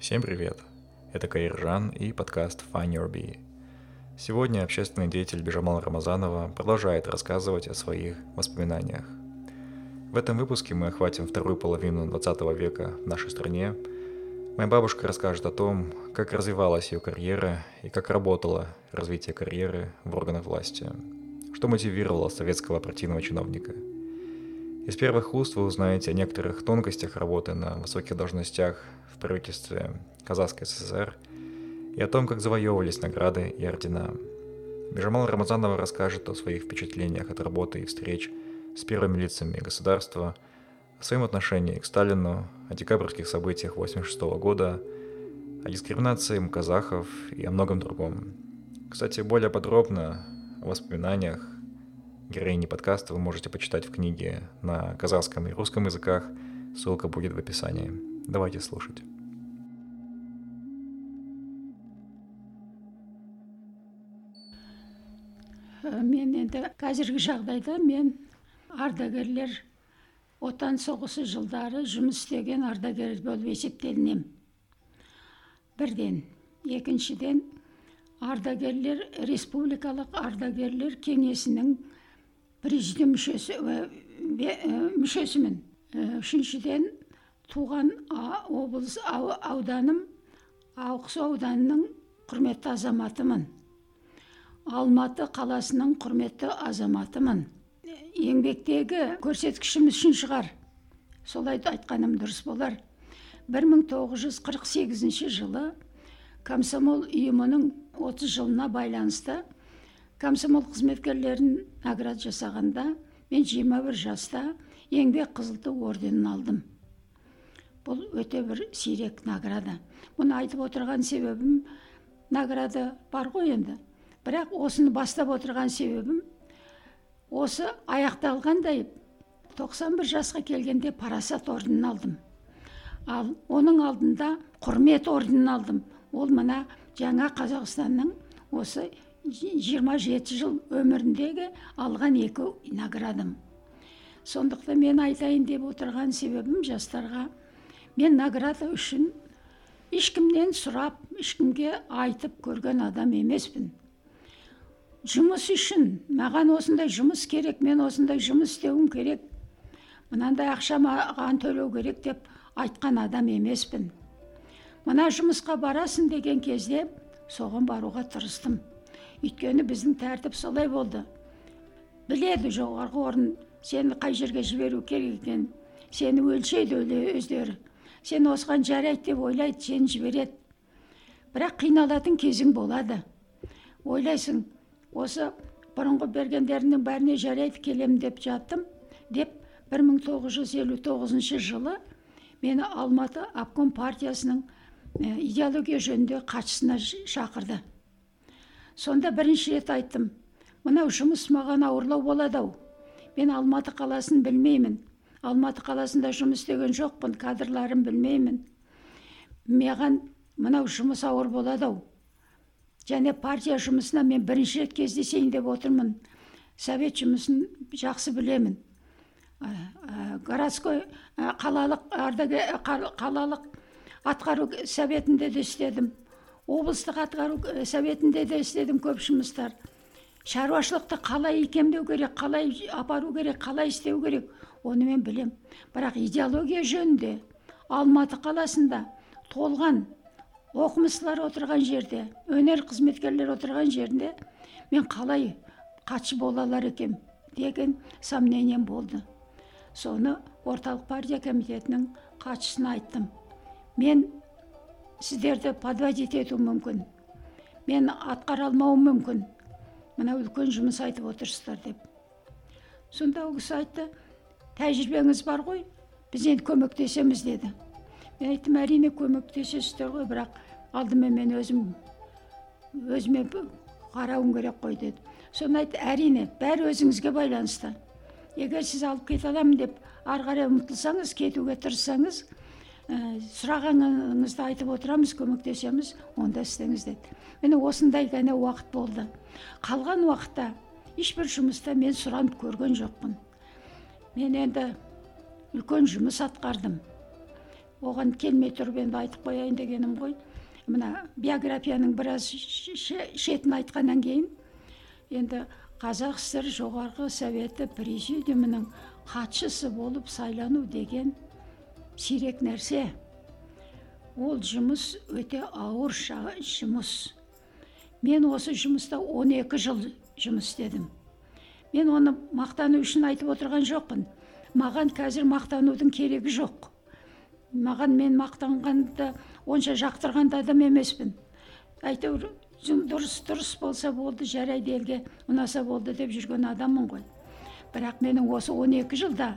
Всем привет! Это Каиржан и подкаст Find Your Bee. Сегодня общественный деятель Бежамал Рамазанова продолжает рассказывать о своих воспоминаниях. В этом выпуске мы охватим вторую половину 20 века в нашей стране. Моя бабушка расскажет о том, как развивалась ее карьера и как работало развитие карьеры в органах власти, что мотивировало советского партийного чиновника – из первых уст вы узнаете о некоторых тонкостях работы на высоких должностях в правительстве Казахской ССР и о том, как завоевывались награды и ордена. Бежамал Рамазанова расскажет о своих впечатлениях от работы и встреч с первыми лицами государства, о своем отношении к Сталину, о декабрьских событиях 1986 года, о дискриминации казахов и о многом другом. Кстати, более подробно о воспоминаниях Героини подкаста вы можете почитать в книге на казахском и русском языках. Ссылка будет в описании. Давайте слушать. мен енді қазіргі жағдайда мен ардагерлер отан соғысы жылдары жұмыс істеген ардагер болып есептелінемін бірден екіншіден ардагерлер республикалық ардагерлер кеңесінің президиум мүшесі мүшесімін үшіншіден туған облыс ауданым ауқсу ауданының құрметті азаматымын. Алматы қаласының құрметті азаматымын. Еңбектегі көрсеткішім үшін шығар. Солай айтқаным дұрыс болар. 1948 жылы комсомол ұйымының 30 жылына байланысты комсомол қызметкерлерін награда жасағанда мен 21 жаста еңбек қызыл ту орденін алдым. Бұл өте бір сирек награда. Бұны айтып отырған себебім награда бар ғой енді. Бірақ осыны бастап отырған себебім осы аяқталғандай 91 жасқа келгенде парасат орденін алдым. Ал оның алдында құрмет орденін алдым. Ол мына жаңа қазақстанның осы жиырма жеті жыл өміріндегі алған екі наградам. Сондықтан мен айтайын деп отырған себебім жастарға мен награда үшін ешкімнен сұрап ешкімге айтып көрген адам емеспін. Жұмыс үшін маған осындай жұмыс керек мен осындай жұмыс істеуім керек. Мынандай ақша маған төлеу керек деп айтқан адам емеспін. Мына жұмысқа барасың деген кезде соған баруға тырыстым. Өйткені біздің тәртіп солай болды. Біледі жоғарғы орын сені қай жерге жіберу керек екенін сені өлшейді өздері. Сен осыған жарайды деп ойлайды сені жібереді. Бірақ қиналатын кезің болады. Ойлайсың осы бұрынғы бергендерінің бәріне жарайды келемін деп жаттым деп 1959 жылы мені алматы обком партиясының идеология жөнінде хатшысына шақырды. Сонда бірінші рет айттым мынау жұмыс маған ауырлау болады ау. Мен алматы қаласын білмеймін. Алматы қаласында жұмыс істеген жоқпын кадрларын білмеймін. Маған мынау жұмыс ауыр болады ау. Және партия жұмысына мен бірінші рет кездесейін деп отырмын. Совет жұмысын жақсы білемін. Городской қалалық қалалық атқару советінде де істедім. Облыстық атқару советінде де істедім көп жұмыстар. Шаруашылықты қалай икемдеу керек қалай апару керек қалай істеу керек оны мен білем. бірақ идеология жөнінде алматы қаласында толған оқымыстылар отырған жерде өнер қызметкерлер отырған жерінде мен қалай хатшы бола алар екем деген сомнением болды. Соны орталық партия комитетінің хатшысына айттым. Мен сіздерді подводить ету мүмкін мен атқара алмауым мүмкін мына үлкен жұмыс айтып отырсыздар деп сонда ол кісі айтты тәжірибеңіз бар ғой біз енді көмектесеміз деді мен айттым әрине көмектесесіздер ғой бірақ алдымен мен өзім өзіме қарауым керек қой деді соны айтты әрине бәрі өзіңізге байланысты егер сіз алып кете аламын деп ары қарай ұмтылсаңыз кетуге тырыссаңыз сұрағаныңызды айтып отырамыз көмектесеміз онда істеңіз деді. Міне осындай ғана уақыт болды. Қалған уақытта ешбір жұмыста мен сұранып көрген жоқпын. Мен енді үлкен жұмыс атқардым. Оған келмей тұрып енді айтып қояйын дегенім ғой. Мына биографияның біраз шетін айтқаннан кейін енді қазақ сср жоғарғы советі президиумының хатшысы болып сайлану деген сирек нәрсе ол жұмыс өте ауыр жұмыс мен осы жұмыста 12 жыл жұмыс істедім мен оны мақтану үшін айтып отырған жоқпын маған қазір мақтанудың керегі жоқ маған мен мақтанғанды онша жақтырған да адам емеспін әйтеуір дұрыс дұрыс болса болды жарайды елге ұнаса болды деп жүрген адаммын ғой бірақ менің осы 12 жылда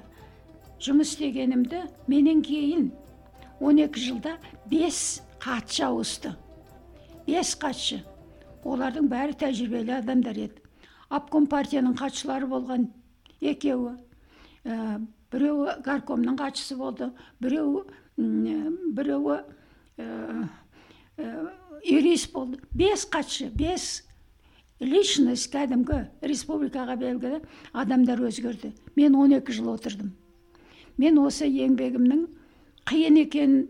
жұмыс істегенімді менен кейін 12 жылда бес хатшы ауысты. Бес хатшы. Олардың бәрі тәжірибелі адамдар еді. Обком партияның хатшылары болған екеуі ә, біреуі горкомның хатшысы болды біреуі біреуі ә, юрист болды. Бес хатшы бес личность кәдімгі республикаға белгілі адамдар өзгерді. Мен 12 жыл отырдым. Мен осы еңбегімнің қиын екенін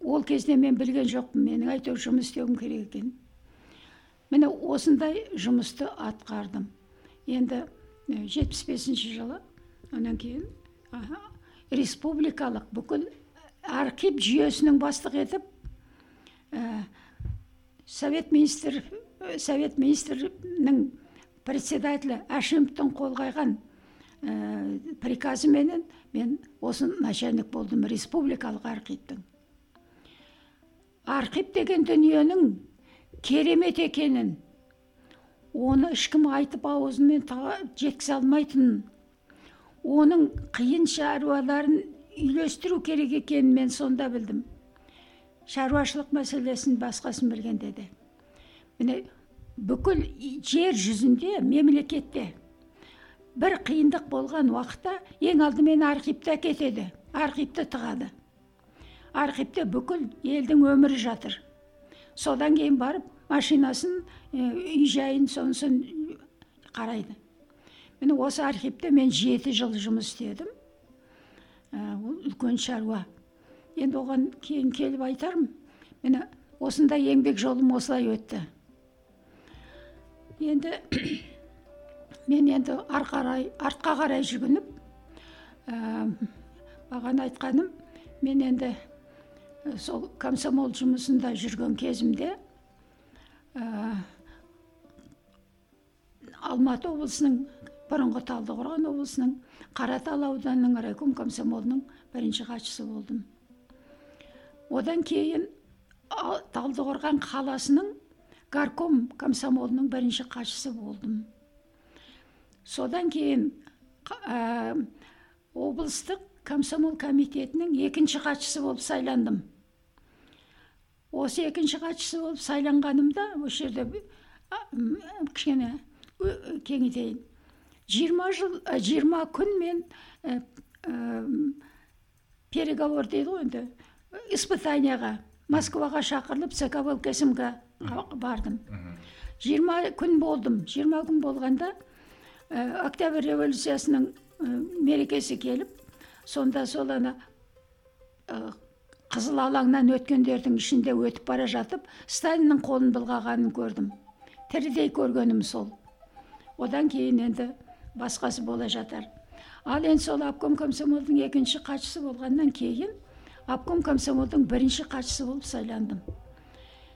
ол кезде мен білген жоқпын. Менің әйтеуір жұмыс істеуім керек екенін міне осындай жұмысты атқардым. Енді жетпіс бесінші жылы одан кейін республикалық бүкіл архив жүйесінің бастығы етіп ә, совет министр совет министрінің председателі әшімовтің қол қойған ә, приказыменен мен осы начальник болдым республикалық архивтің. Архив деген дүниенің керемет екенін оны ешкім айтып аузымен жеткізе алмайтынын оның қиын шаруаларын үйлестіру керек екенін мен сонда білдім. Шаруашылық мәселесін басқасын білгенде де міне бүкіл жер жүзінде мемлекетте бір қиындық болған уақытта ең алдымен архивті әкетеді архивті тығады архивте бүкіл елдің өмірі жатыр содан кейін барып машинасын үй жайын сонысын қарайды міне осы архивте мен жеті жыл жұмыс істедім ол үлкен шаруа енді оған кейін келіп айтармын міне осындай еңбек жолым осылай өтті енді мен енді қарай артқа қарай жүгініп ә, бағана айтқаным мен енді сол комсомол жұмысында жүрген кезімде ә, алматы облысының бұрынғы талдықорған облысының қаратал ауданының райком комсомолының бірінші хатшысы болдым. Одан кейін талдықорған қаласының горком комсомолының бірінші хатшысы болдым. Содан кейін ә, облыстық комсомол комитетінің екінші хатшысы болып сайландым. Осы екінші хатшысы болып сайланғанымда осы жерде кішкене кеңейтейін. Жиырма жыл жиырма күн мен ә, ә, переговор дейді ғой енді испытанияға москваға шақырылып ЦК влксмға бардым. Жиырма күн болдым. Жиырма күн болғанда ә, октябрь революциясының ә, мерекесі келіп сонда сол ана ә, қызыл алаңнан өткендердің ішінде өтіп бара жатып сталиннің қолын былғағанын көрдім тірідей көргенім сол одан кейін енді басқасы бола жатар ал енді сол обком комсомолдың екінші хатшысы болғаннан кейін обком комсомолдың бірінші хатшысы болып сайландым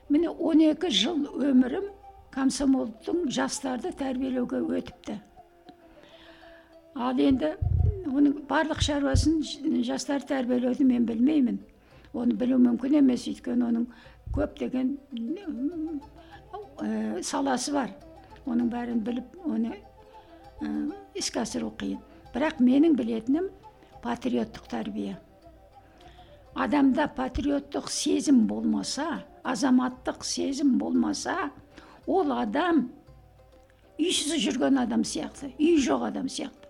міне 12 жыл өмірім комсомолдың жастарды тәрбиелеуге өтіпті ал енді оның барлық шаруасын жастар тәрбиелеуді мен білмеймін оны білу мүмкін емес өйткені оның көптеген ә, саласы бар оның бәрін біліп оны ә, іске асыру қиын бірақ менің білетінім патриоттық тәрбие адамда патриоттық сезім болмаса азаматтық сезім болмаса ол адам үйсіз жүрген адам сияқты үй жоқ адам сияқты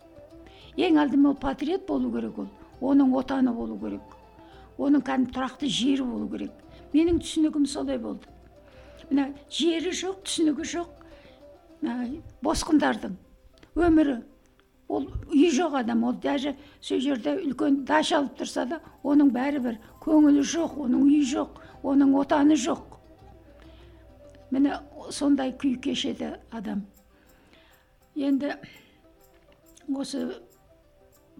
ең алдымен ол патриот болу керек ол. Оның отаны болу керек. Оның кәдімгі тұрақты жері болу керек. Менің түсінігім солай болды. Мына жері жоқ түсінігі жоқ. Босқындардың өмірі. Ол үй жоқ адам. Ол даже сол жерде үлкен дача алып тұрса да оның бәрібір көңілі жоқ оның үйі жоқ оның отаны жоқ. Міне сондай күй кешеді адам. Енді осы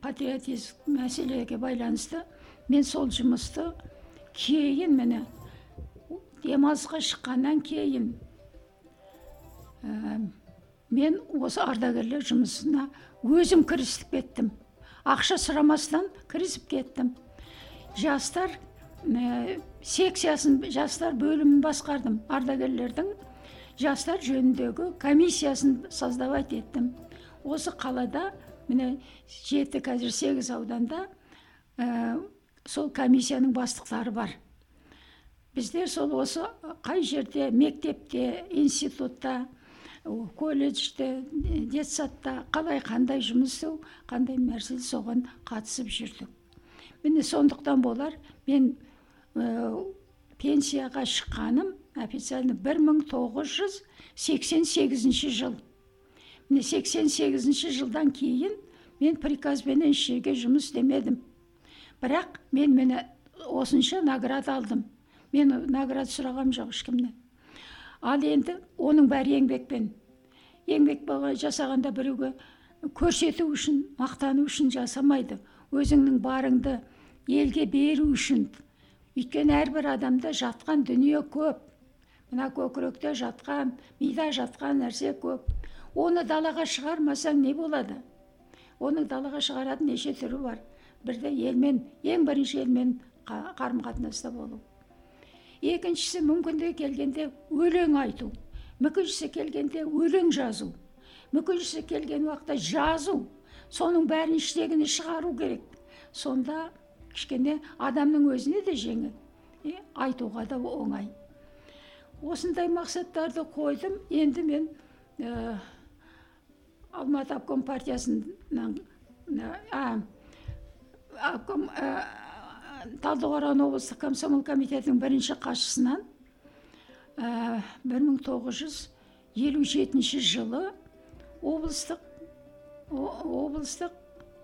патриотизм мәселеге байланысты мен сол жұмысты кейін міне демалысқа шыққаннан кейін ә, мен осы ардагерлер жұмысына өзім кірісіп кеттім ақша сұрамастан кірісіп кеттім жастар ә, секциясын жастар бөлімін басқардым ардагерлердің жастар жөніндегі комиссиясын создавать еттім осы қалада міне жеті қазір сегіз ауданда ә, сол комиссияның бастықтары бар. Біздер сол осы қай жерде мектепте институтта колледжде детсадта қалай қандай жұмыс істеу қандай нәрсе соған қатысып жүрдік. Міне сондықтан болар мен ә, пенсияға шыққаным официально бір мың тоғыз жүз сексен сегізінші жыл. Сексен сегізінші жылдан кейін мен приказбенен еш жұмыс істемедім бірақ мен мені осынша награда алдым мен награда сұрағам жоқ ешкімнен ал енді оның бәрі еңбекпен еңбек жасағанда біреуге көрсету үшін мақтану үшін жасамайды өзіңнің барыңды елге беру үшін өйткені әрбір адамда жатқан дүние көп мына көкіректе жатқан мида жатқан нәрсе көп оны далаға шығармасаң не болады? Оның далаға шығаратын неше түрі бар. Бірде елмен ең бірінші елмен қарым қатынаста болу. Екіншісі мүмкіндігі келгенде өлең айту. Мүмкіншісі келгенде өлең жазу. Мүмкіншісі келген уақытта жазу. Соның бәрін іштегіне шығару керек. Сонда кішкене адамның өзіне де жеңіл. Айтуға да оңай. Осындай мақсаттарды қойдым. Енді мен алматы обком партиясынан обком талдықорған облыстық комсомол комитетінің бірінші хатшысынан бір мың тоғыз жүз елу жетінші жылы облыстық облыстық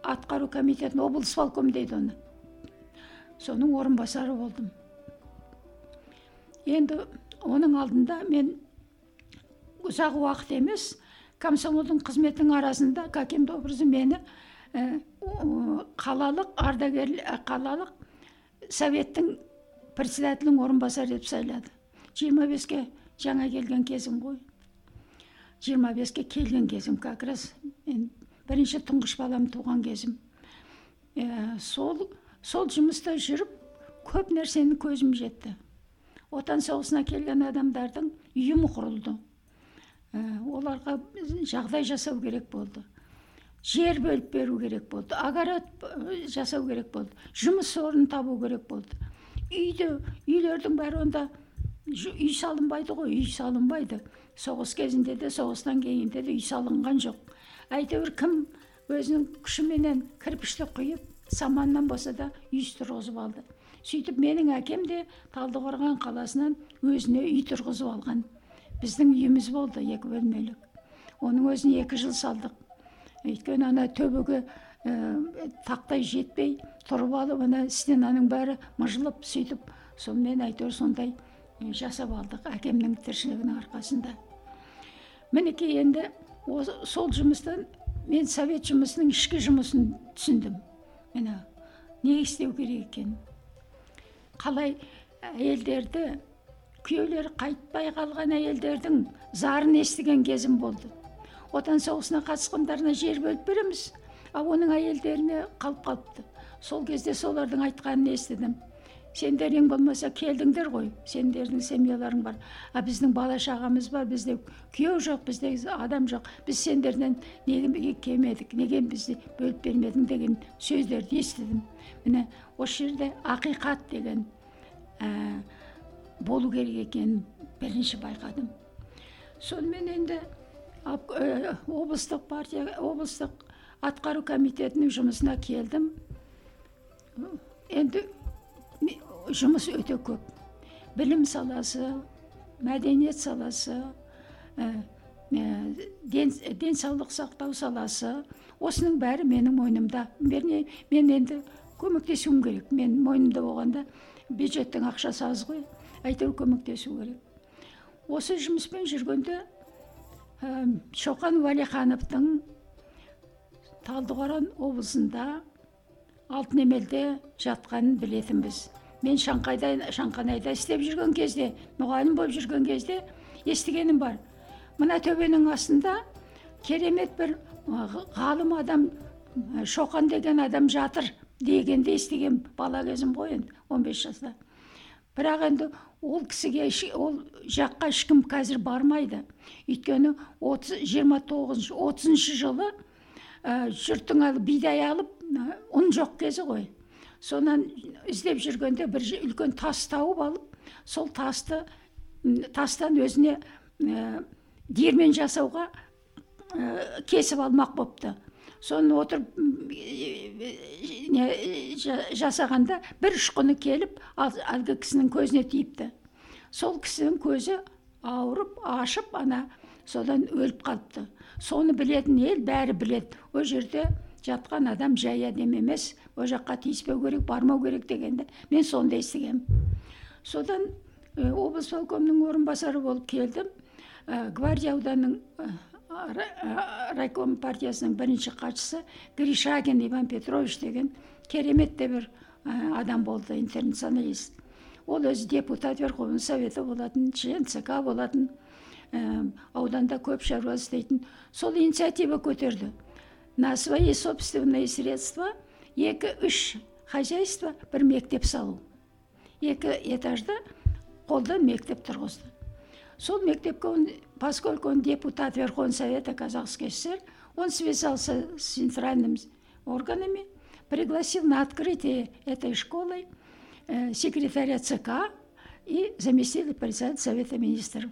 атқару комитетін облсполком дейді оны. Соның орынбасары болдым. Енді оның алдында мен ұзақ уақыт емес комсомолдың қызметінің арасында каким-то образом мені қалалық ардагер қалалық советтің председателінің орынбасары етіп сайлады. Жиырма беске жаңа келген кезім ғой. Жиырма беске келген кезім как раз. Мен бірінші тұңғыш балам туған кезім. Ә, сол сол жұмыста жүріп көп нәрсені көзім жетті. Отан соғысына келген адамдардың ұйымы құрылды. Оларға жағдай жасау керек болды жер бөліп беру керек болды огород жасау керек болды жұмыс орнын табу керек болды үйде үйлердің бәрі онда үй салынбайды ғой үй салынбайды соғыс кезінде де соғыстан кейін де үй салынған жоқ әйтеуір кім өзінің күшіменен кірпішті құйып саманнан болса да үй тұрғызып алды сөйтіп менің әкем де талдықорған қаласынан өзіне үй тұрғызып алған біздің үйіміз болды екі бөлмелік. Оның өзін екі жыл салдық. Өйткені ана төбеге тақтай жетпей тұрып алып ана стенаның бәрі мыжылып сөйтіп сонымен әйтеуір сондай жасап алдық әкемнің тіршілігінің арқасында. Мінекей енді сол жұмыстан мен совет жұмысының ішкі жұмысын түсіндім. Міне не істеу керек екенін қалай әйелдерді күйеулері қайтпай қалған әйелдердің зарын естіген кезім болды. Отан соғысына қатысқандарына жер бөліп береміз а оның әйелдеріне қалып қалыпты. Сол кезде солардың айтқанын естідім. Сендер ең болмаса келдіңдер ғой сендердің семьяларың бар. А біздің бала шағамыз бар бізде күйеу жоқ бізде адам жоқ. Біз сендерден неге келмедік неге бізді бөліп бермедің деген сөздерді естідім. Міне осы жерде ақиқат деген ә, болу керек екенін бірінші байқадым сонымен енді облыстық партия облыстық атқару комитетінің жұмысына келдім. Енді жұмыс өте көп. Білім саласы мәдениет саласы ә, денсаулық сақтау саласы осының бәрі менің мойнымда. Вернее мен енді көмектесуім керек. Мен мойнымда болғанда бюджеттің ақшасы аз ғой. Әйтеуір көмектесу керек. Осы жұмыспен жүргенде ә, шоқан уәлихановтың талдықорған облысында алтын емелде жатқанын білетінбіз. Мен шаңқайда шаңқанайда істеп жүрген кезде мұғалім болып жүрген кезде естігенім бар. Мына төбенің астында керемет бір ғалым адам шоқан деген адам жатыр дегенді естіген бала кезім ғой енді 15 жаста. Бірақ енді ол кісіге ол жаққа ешкім қазір бармайды. Өйткені 30, 29 30 жылы ә, жұрттың бидай алып ұн жоқ кезі ғой. Сонан іздеп жүргенде бір үлкен тас тауып алып сол тасты тастан өзіне диірмен жасауға ә, кесіп алмақ болыпты соны отырып не жасағанда бір ұшқыны келіп әлгі кісінің көзіне тиіпті. Сол кісінің көзі ауырып ашып ана содан өліп қалыпты. Соны білетін ел бәрі біледі. Ол жерде жатқан адам жай адам емес ол жаққа тиіспеу керек бармау керек дегенді мен соны да естігемін содан облыс полкомының орынбасары болып келдім. Ә, гвардия ауданының райком партиясының бірінші хатшысы гришагин иван петрович деген керемет те бір адам болды интернационалист. Ол өзі депутат верховный советі болатын член цк болатын ә, ауданда көп шаруа істейтін. Сол инициатива көтерді. На свои собственные средства екі үш хозяйство бір мектеп салу. Екі этажда қолдан мектеп тұрғызды. сол мектепке он поскольку он депутат верховного совета казахской сср он связался с центральными органами пригласил на открытие этой школы э, секретаря цк и заместителя председателя совета министров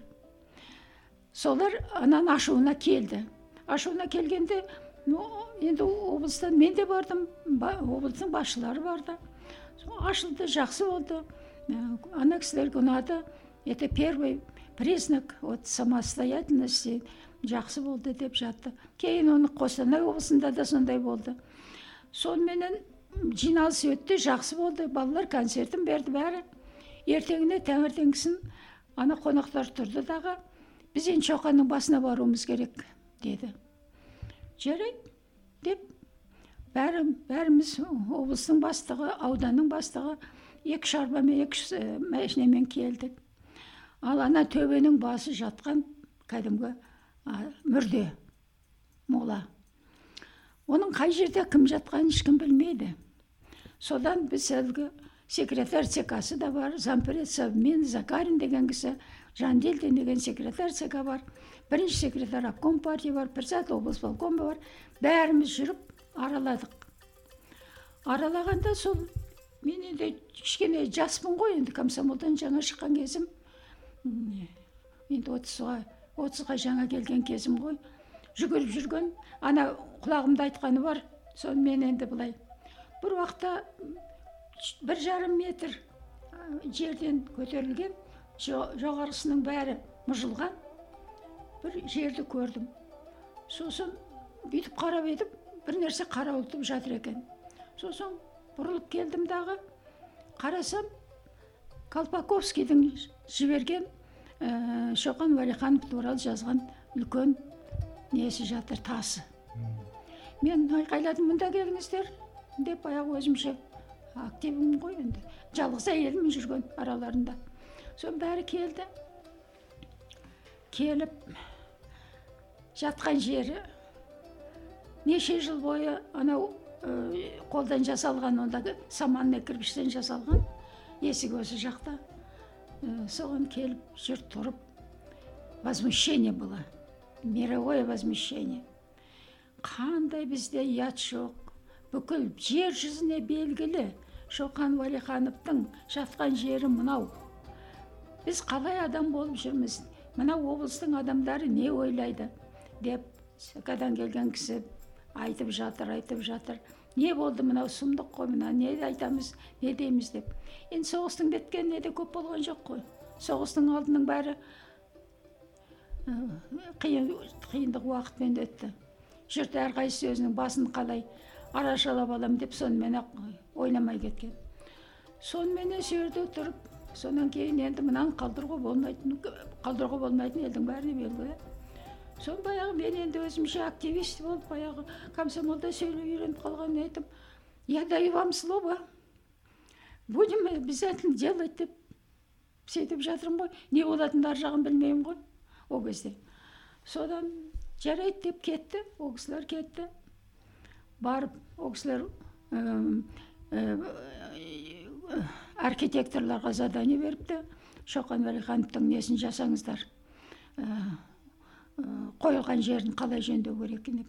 солар анан ашуына келді ашуына келгенде ну енді облыстан мен де бардым облыстың басшылары барды ашылды жақсы болды э, ана кісілерге ұнады это первый признак вот самостоятельности жақсы болды деп жатты. Кейін оны қостанай облысында да сондай болды. Соныменен жиналыс өтті жақсы болды. Балалар концертін берді бәрі. Ертеңіне таңертеңгісін ана қонақтар тұрды дағы. Біз енді шоқанның басына баруымыз керек деді. Жарайды деп бәрі бәріміз облыстың бастығы ауданның бастығы екі шарбамен екі машинамен келдік. Ал ана төбенің басы жатқан кәдімгі мүрде мола. Оның қай жерде кім жатқанын ешкім білмейді. Содан біз әлгі секретарь ЦК-сы да бар зампред совмен закарин деген кісі жандельдин деген секретарь ЦК бар бірінші секретарь обком партия бар председатель облсполкома бар. Бәріміз жүріп араладық. Аралағанда сол мен енді кішкене жаспын ғой енді комсомолдан жаңа шыққан кезім. Енді отызға отызға жаңа келген кезім ғой. Жүгіріп жүрген ана құлағымда айтқаны бар соны мен енді былай. Бір уақытта бір жарым метр жерден көтерілген жоғарғысының бәрі мұжылған бір жерді көрдім. Сосын бүйтіп қарап едім бір нәрсе қарауытып жатыр екен. Сосын бұрылып келдім дағы қарасам колпаковскийдің жіберген ә, шоқан уәлиханов туралы жазған үлкен несі жатыр тасы. Мен айқайладым мында келіңіздер деп баяғы өзімше активмін ғой енді. Жалғыз әйелмін жүрген араларында. Соның бәрі келді. Келіп жатқан жері неше жыл бойы анау ә, қолдан жасалған онда саманный кірпіштен жасалған есік осы жақта. Ә, соған келіп жұрт тұрып возмущение было. Мировое возмущение. Қандай бізде ұят жоқ бүкіл жер жүзіне белгілі. Шоқан уәлихановтың жатқан жері мынау. Біз қалай адам болып жүрміз? Мына облыстың адамдары не ойлайды? деп ск келген кісі айтып жатыр айтып жатыр. Не болды мынау сұмдық қой мына не айтамыз не дейміз деп. Енді соғыстың біткеніне де көп болған жоқ қой. Соғыстың алдының бәрі қиын қиындық уақытпен өтті. Жұрт әрқайсысы өзінің басын қалай арашалап аламын деп сонымен ақ ойламай кеткен. Соныменен сол жерде тұрып содан кейін енді мынаны қалдыруға болмайтын қалдыруға болмайтын елдің бәріне белгілі соны баяғы мен енді өзімше активист болып баяғы комсомолда сөйлей үйреніп қалғанын айтып я даю вам слово. Будем обязательно делать деп сөйтіп жатырмын ғой. Не болатынын ар жағын білмеймін ғой ол кезде. Содан жарайды деп кетті ол кісілер кетті. Барып ол кісілер архитекторларға задание беріпті. Шоқан уәлихановтың несін жасаңыздар. Қойылған жерін қалай жөндеу керек деп.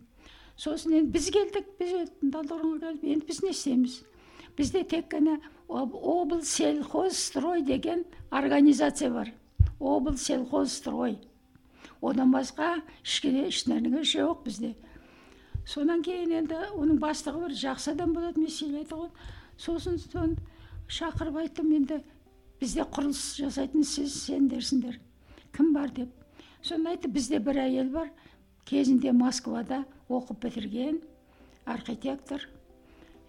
Сосын енді біз келдік біз талдықорғанға келіп енді біз не істейміз бізде тек қана облсельхозстрой деген организация бар. Облсельхозстрой. Одан басқа ешнәрсе жоқ бізде. Содан кейін енді оның бастығы бір жақсы адам болады мен сөйледі ғой. Сосын соны шақырып айттым енді бізде құрылыс жасайтын сіз сендерсіңдер. Кім бар деп? Сонда айтты бізде бір әйел бар кезінде москвада оқып бітірген архитектор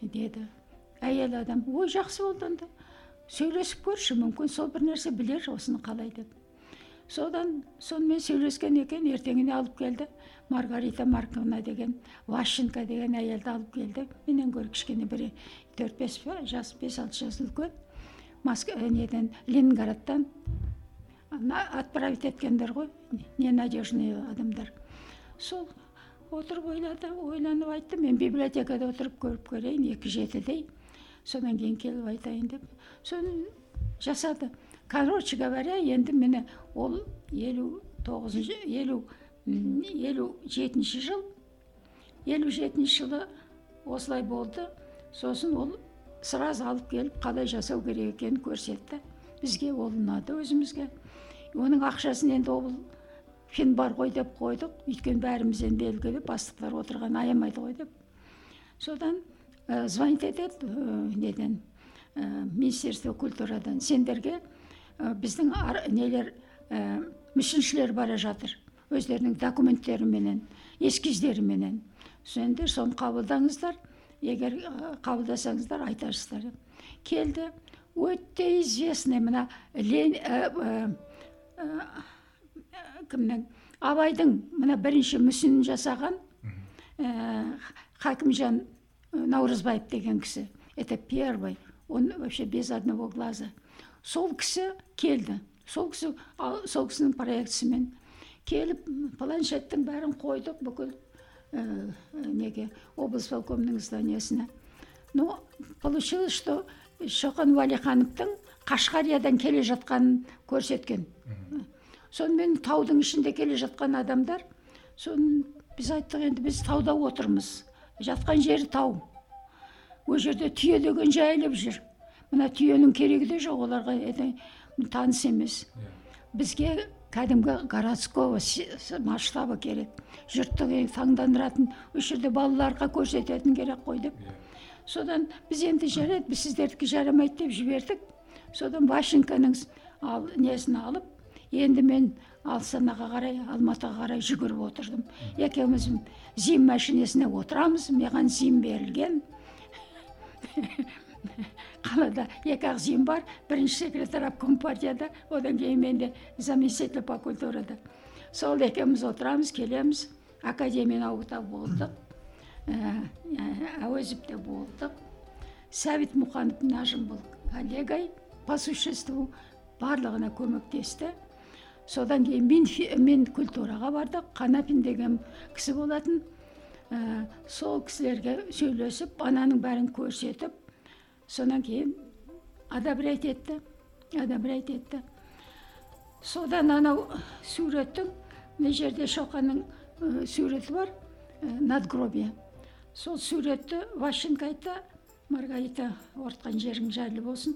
деді. Әйел адам ой жақсы болды онда сөйлесіп көрші мүмкін сол бір нәрсе білер осыны қалай деп содан сонымен сөйлескен екен ертеңіне алып келді маргарита марковна деген ващенко деген әйелді алып келді. Менен гөрі кішкене бір төрт бес жас бес алты жас үлкен Москва, неден ленинградтан отправить еткендер ғой ненадежный адамдар. Сол отырып ойлады ойланып айтты мен библиотекада отырып көріп көрейін екі жетідей содан кейін келіп айтайын деп соны жасады. Короче говоря енді міне ол елу тоғызыншы елу елу жетінші жыл. Елу жетінші жылы осылай болды. Сосын ол сразу алып келіп қалай жасау керек екенін көрсетті. Бізге ол ұнады өзімізге. Оның ақшасын енді ол бар ғой деп қойдық. Өйткені бәрімізден белгілі бастықтар отырған аямайды ғой деп. Содан ә, звонить етеді ә, неден ә, министерство культурадан. Сендерге ә, біздің ар, нелер ә, мүсіншілер бара жатыр. Өздерінің документтеріменен эскиздеріменен. Сендер соны қабылдаңыздар. Егер қабылдасаңыздар айтарсыздар деп. Келді. Өте известный мына лен кімнің абайдың мына бірінші мүсінін жасаған ә, хакімжан наурызбаев деген кісі. Это первый. Он вообще без одного глаза. Сол кісі келді. Сол кісі сол кісінің проектісімен келіп планшеттің бәрін қойдық бүкіл ә, неге облсполкомның зданиесіне. Но получилось что шоқан уәлихановтың қашқариядан келе жатқанын көрсеткен. Сонымен таудың ішінде келе жатқан адамдар соны біз айттық енді біз тауда отырмыз. Жатқан жері тау. Ол жерде түйе деген жайылып жүр. Мына түйенің керегі де жоқ оларға таныс емес. Бізге кәдімгі городского масштаба керек. Жұртты таңдандыратын осы жерде балаларға көрсететін керек қой деп. Содан біз енді жарайды біз сіздердікі жарамайды деп жібердік. Содан ващенконың ал, несін алып енді мен алсанаға қарай алматыға қарай жүгіріп отырдым. Екеуміз зим машинесіне отырамыз маған зим берілген. Қалада екі ақ зим бар бірінші секретарь обком партияда одан кейін менде заместитель по культурада. Сол екеуміз отырамыз келеміз академияда болдық. Ә, ә, әуезовте болдық. Сәбит мұқанов нажым был коллегой. По существу барлығына көмектесті. Содан кейін мен, мен культураға бардық қанапин деген кісі болатын. Ә, сол кісілерге сөйлесіп ананың бәрін көрсетіп содан кейін одобрять етті одобрять етті. Содан анау суреттің мына жерде шоқанның ә, суреті бар ә, надгробие. Сол суретті ващенко айтты маргарита ортқан жерің жайлы болсын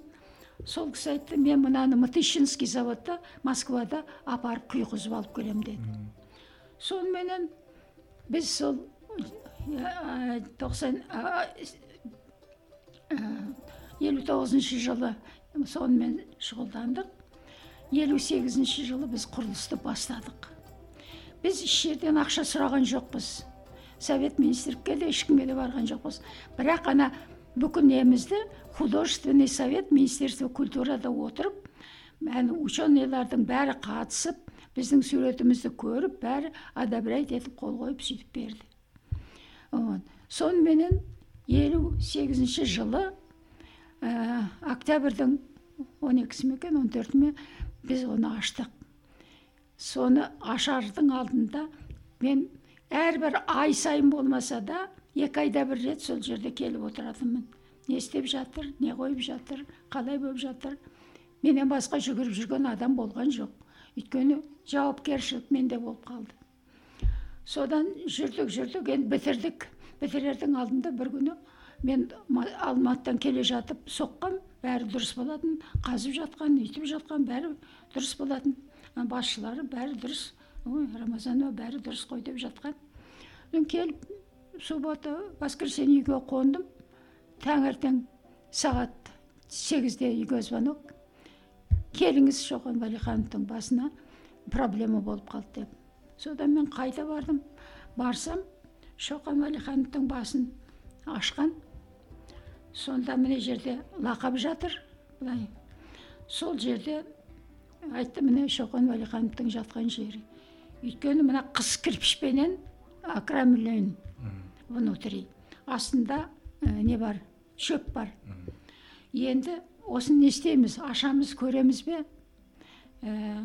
сол кісі айтты мен мынаны мытыщинский заводта москвада апарып құйғызып алып келемін деді. Соныменен біз сол тоқсан елу тоғызыншы жылы сонымен шұғылдандық. Елу сегізінші жылы біз құрылысты бастадық. Біз еш жерден ақша сұраған жоқпыз. Совет министрлікке де ешкімге де барған жоқпыз. Бірақ ана бүкіл немізді художественный совет министерство культурада отырып әні ученыйлардың бәрі қатысып біздің суретімізді көріп бәрі одобрять етіп қол қойып сөйтіп берді. Вот. Соныменен елу сегізінші жылы ә, октябрьдің он екісі ме екен он төрті ме біз оны аштық. Соны ашардың алдында мен әрбір ай сайын болмаса да екі айда бір рет сол жерде келіп отыратынмын. Не істеп жатыр не қойып жатыр қалай болып жатыр. Менен басқа жүгіріп жүрген адам болған жоқ. Өйткені жауапкершілік менде болып қалды. Содан жүрдік жүрдік енді бітірдік. Бітірердің алдында бір күні мен алматыдан келе жатып соққам бәрі дұрыс болатын. Қазып жатқан үйтіп жатқан бәрі дұрыс болатын. Басшылары бәрі дұрыс. Ой рамазанова бәрі дұрыс қой деп жатқан. Келіп суббота воскресенье үйге қондым. Таңертең сағат сегізде үйге звонок. Келіңіз шоқан уәлихановтың басына. Проблема болып қалды деп. Содан мен қайта бардым? Барсам шоқан уәлихановтың басын ашқан. Сонда міне жерде лақап жатыр. Былай. Сол жерде айтты міне шоқан уәлихановтың жатқан жері. Өйткені мына қыс кірпішпенен окрамлен внутри. Астында ә, не бар шөп бар. Енді осыны не істейміз? Ашамыз көреміз бе? Ә,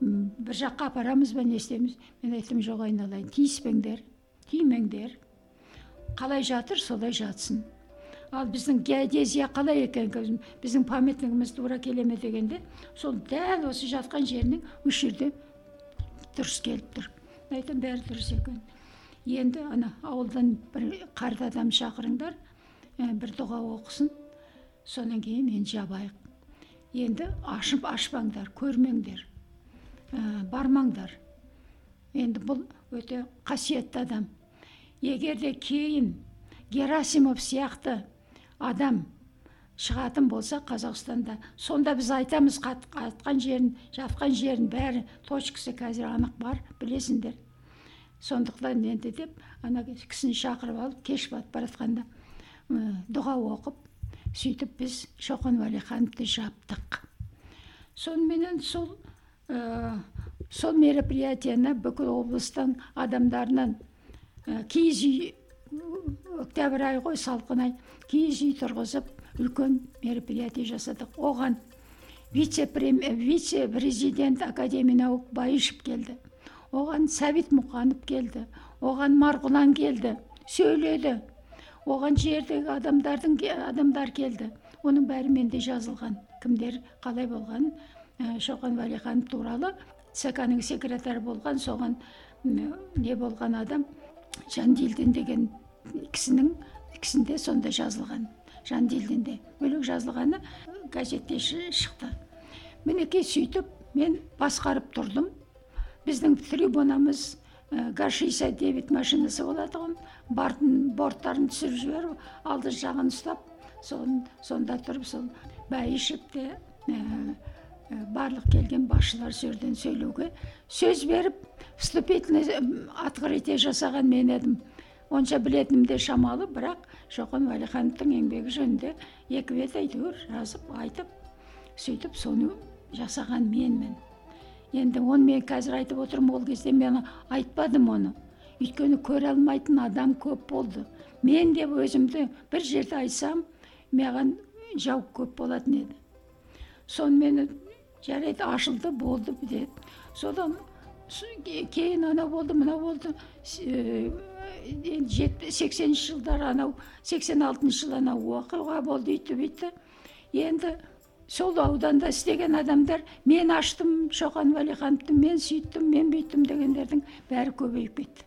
бір жаққа апарамыз ба не істейміз? Мен айттым жоқ айналайын тиіспеңдер тимеңдер. Қалай жатыр солай жатсын ал біздің геодезия қалай екен? Біздің памятнигіміз тура келе ме дегенде сол дәл осы жатқан жерінің осы жерде дұрыс келіп тұр. Айтамын бәрі дұрыс екен. Енді ана ауылдан бір қарт адам шақырыңдар ә, бір дұға оқысын. Содан кейін енді жабайық. Енді ашып ашпаңдар көрмеңдер. Ә, бармаңдар. Енді бұл өте қасиетті адам. Егер де кейін герасимов сияқты адам шығатын болса қазақстанда сонда біз айтамыз қатқан жерін жатқан жерін бәрі точкасы қазір анық бар білесіңдер. Сондықтан енді деп ана кісіні шақырып алып кеш батып бара жатқанда дұға оқып сөйтіп біз шоқан уәлихановты жаптық. Соныменен сол ә, сол мероприятияны бүкіл облыстың адамдарынан ә, киіз үй октябрь айы ғой салқын ай киіз үй тұрғызып үлкен мероприятие жасадық. Оған вице вице президент академия наук баишев келді. Оған сәбит мұқанов келді оған марғұлан келді сөйледі. Оған жердегі адамдардың адамдар келді. Оның бәрі менде жазылған кімдер қалай болған? Ә, шоқан уәлиханов туралы цк ның секретары болған соған не болған адам? Жандилдин деген кісінің кісінде сонда жазылған. Жандилдинде өлең жазылғаны газетте шықты. Мінекей сөйтіп мен басқарып тұрдым. Біздің трибунамыз ә, газ шестьдесят девять машинасы болады ғой борттарын түсіріп жіберіп алды жағын ұстап соны сонда тұрып сол бәйішев те барлық келген басшылар сол жерден сөйлеуге сөз беріп вступительный открытие жасаған мен едім. Онша білетінім де шамалы бірақ шоқан уәлихановтың еңбегі жөнінде екі бет әйтеуір жазып айтып сөйтіп соны жасаған менмін. Енді оны мен қазір айтып отырмын ол кезде мен айтпадым оны. Өйткені көре алмайтын адам көп болды. Мен деп өзімді бір жерде айтсам маған жау көп болатын еді. Сонымен жарайды ашылды болды деді содан кейін анау болды мынау болды. Енді сексенінші жылдары анау сексен алтыншы жылы анау оқиға болды өйтті бүйтті енді сол ауданда істеген адамдар мен аштым шоқан уәлихановты мен сөйттім мен бүйттім дегендердің бәрі көбейіп кетті.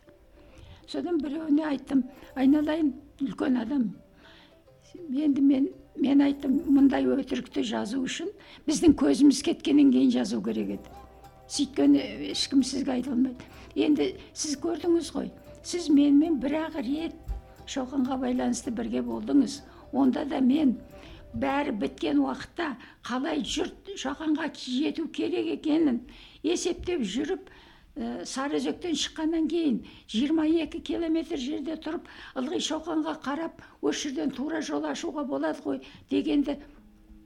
Содан біреуіне айттым айналайын үлкен адам енді мен мен айттым мұндай өтірікті жазу үшін біздің көзіміз кеткеннен кейін жазу керек еді. Сөйткені ешкім сізге айта алмайды. Енді сіз көрдіңіз ғой сіз менімен бір ақ рет шоқанға байланысты бірге болдыңыз. Онда да мен бәрі біткен уақытта қалай жұрт шоқанға жету керек екенін есептеп жүріп ә, сарыөзектен шыққаннан кейін 22 километр жерде тұрып ылғи шоқанға қарап осы жерден тура жол ашуға болады ғой дегенді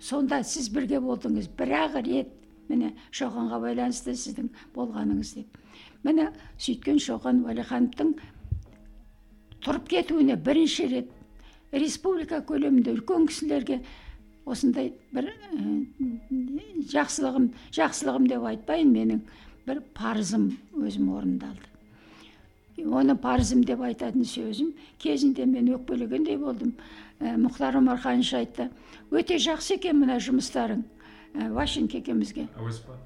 сонда сіз бірге болдыңыз. Бір ақ рет міне шоқанға байланысты сіздің болғаныңыз деп. Міне сөйткен шоқан уәлихановтың тұрып кетуіне бірінші рет республика көлемінде үлкен кісілерге осындай бір ә, жақсылығым жақсылығым деп айтпайын менің бір парызым өзім орындалды. Оны парызым деп айтатын сөзім кезінде мен өкпелегендей болдым. Ә, мұхтар омарханович айтты өте жақсы екен мына жұмыстарың ә, ващенко екеумізге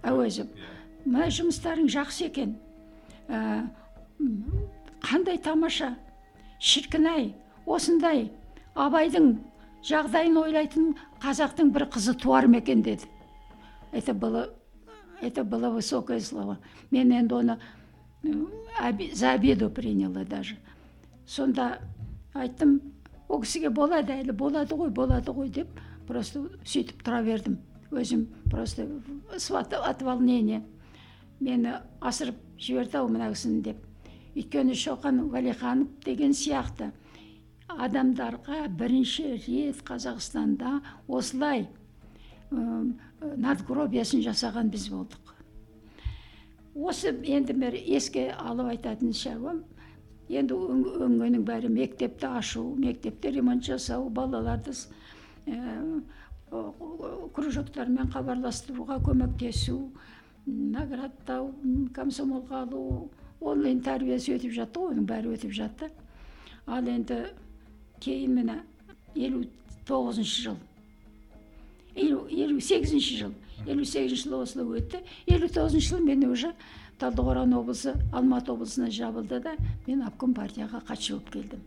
әуезов мына жұмыстарың жақсы екен ә, қандай тамаша шіркін ай осындай абайдың жағдайын ойлайтын қазақтың бір қызы туар ма екен деді. Это было это было высокое слово. Мен енді оны за обиду приняла даже. Сонда айттым ол кісіге болады әлі болады ғой болады ғой деп просто сөйтіп тұра бердім. Өзім просто от волнения мені асырып жіберді ау мына кісіні деп. Өйткені шоқан уәлиханов деген сияқты. Адамдарға бірінші рет қазақстанда осылай ә, надгробиясын жасаған біз болдық. Осы енді бір еске алып айтатын шаруам енді өңгенің бәрі мектепті ашу мектепте ремонт жасау балаларды ә, кружоктармен хабарластыруға көмектесу наградтау комсомолға алу ол енді тәрбиесі өтіп жатты ғой оның бәрі өтіп жатты. Ал енді кейін міне елу тоғызыншы жыл. Елу елу сегізінші жыл. Елу сегізінші жылы осылай өтті. Елу тоғызыншы жылы мен уже талдықорған облысы алматы облысына жабылды да мен обком партияға хатшы болып келдім.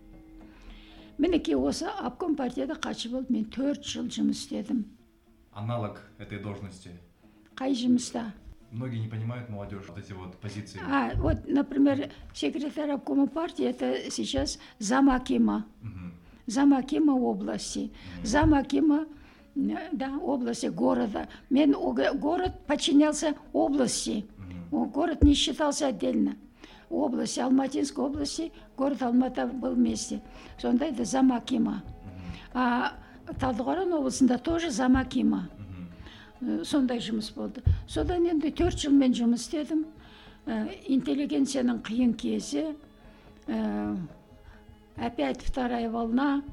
Мінекей осы обком партияда хатшы болып мен төрт жыл жұмыс істедім. Аналог этой должности? Қай жұмыста? Многие не понимают молодежь вот эти вот позиции. А вот например секретарь обкома партии это сейчас зам акима. Зам акима области. Зам акима э, да области города. Мен город подчинялся области. Город не считался отдельно. Области алматинской области город алматы был вместе. Сонда еді зам акима а талдықорған облысында тоже зам акима Мгм. Э, сондай жұмыс болды. Содан енді төрт жыл мен жұмыс істедім. Э, интеллигенцияның қиын кезі э, опять вторая волна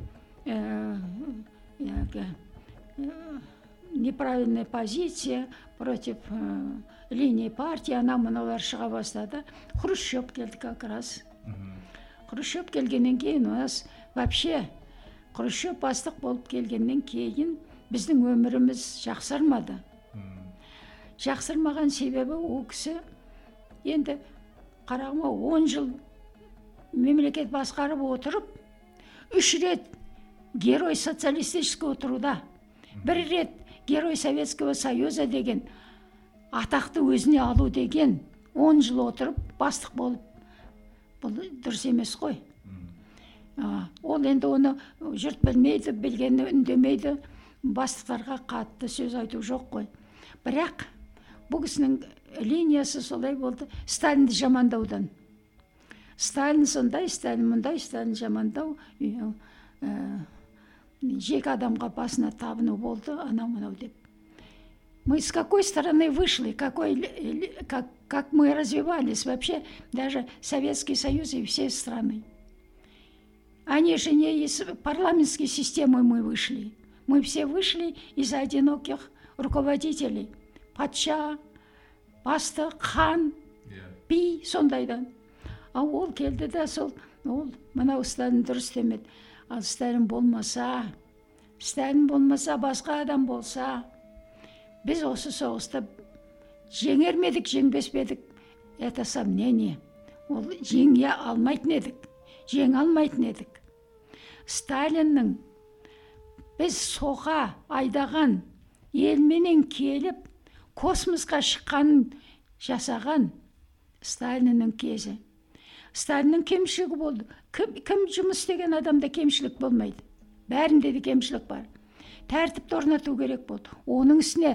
э, әлгі, э, неправильная позиция против э, линии партии. Анау мынаулар шыға бастады хрущев келді как раз. Хрущев келгеннен кейін у нас вообще хрущев бастық болып келгеннен кейін біздің өміріміз жақсармады. Жақсармаған себебі ол кісі енді қарағым он жыл мемлекет басқарып отырып үш рет герой социалистического труда бір рет герой советского союза деген атақты өзіне алу деген он жыл отырып бастық болып бұл дұрыс емес қой. А, ол енді оны жұрт білмейді білгені үндемейді бастықтарға қатты сөз айту жоқ қой. Бірақ бұл кісінің линиясы солай болды сталинді жамандаудан. Сталин сондай сталин мұндай сталин жамандау ә, жеке адамға басына табыну болды анау мынау деп мы с какой стороны вышли, какой, как, как мы развивались вообще, даже Советский Союз и все страны. Они же не из парламентской системы мы вышли. Мы все вышли из одиноких руководителей. Патша, бастық, хан, би сондайдан ал ол келді да сол ол мынау сталин дұрыс демеді ал сталин болмаса сталин болмаса басқа адам болса біз осы соғысты жеңер ме едік жеңбес пе едік это сомнение ол жеңе алмайтын едік жеңе алмайтын едік сталиннің біз соқа айдаған елменен келіп космосқа шыққанын жасаған сталиннің кезі сталиннің кемшілігі болды кім, кім жұмыс істеген адамда кемшілік болмайды бәрінде де кемшілік бар тәртіпті орнату керек болды оның ісіне